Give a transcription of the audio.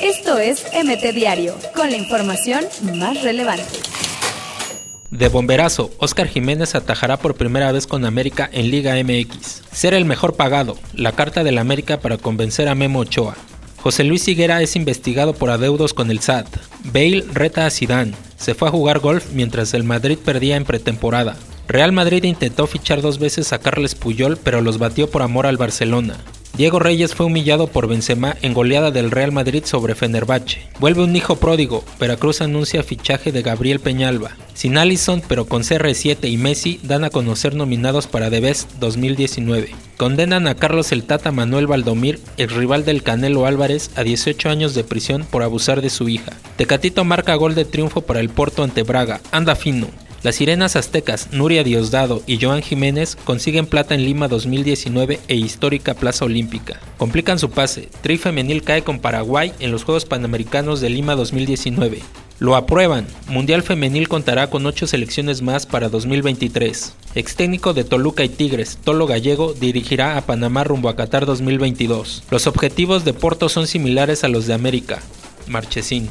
Esto es MT Diario, con la información más relevante. De bomberazo, Oscar Jiménez atajará por primera vez con América en Liga MX. Ser el mejor pagado, la carta del América para convencer a Memo Ochoa. José Luis Higuera es investigado por adeudos con el SAT. Bale reta a Zidane. Se fue a jugar golf mientras el Madrid perdía en pretemporada. Real Madrid intentó fichar dos veces a Carles Puyol, pero los batió por amor al Barcelona. Diego Reyes fue humillado por Benzema en goleada del Real Madrid sobre Fenerbahce. Vuelve un hijo pródigo. Veracruz anuncia fichaje de Gabriel Peñalba. Sin Allison, pero con CR7 y Messi, dan a conocer nominados para The Best 2019. Condenan a Carlos el Tata Manuel Valdomir, el rival del Canelo Álvarez, a 18 años de prisión por abusar de su hija. Tecatito marca gol de triunfo para el Porto ante Braga. Anda fino. Las sirenas aztecas Nuria Diosdado y Joan Jiménez consiguen plata en Lima 2019 e histórica Plaza Olímpica. Complican su pase. Tri femenil cae con Paraguay en los Juegos Panamericanos de Lima 2019. Lo aprueban. Mundial Femenil contará con 8 selecciones más para 2023. Ex técnico de Toluca y Tigres, Tolo Gallego, dirigirá a Panamá rumbo a Qatar 2022. Los objetivos de Porto son similares a los de América. Marchesín.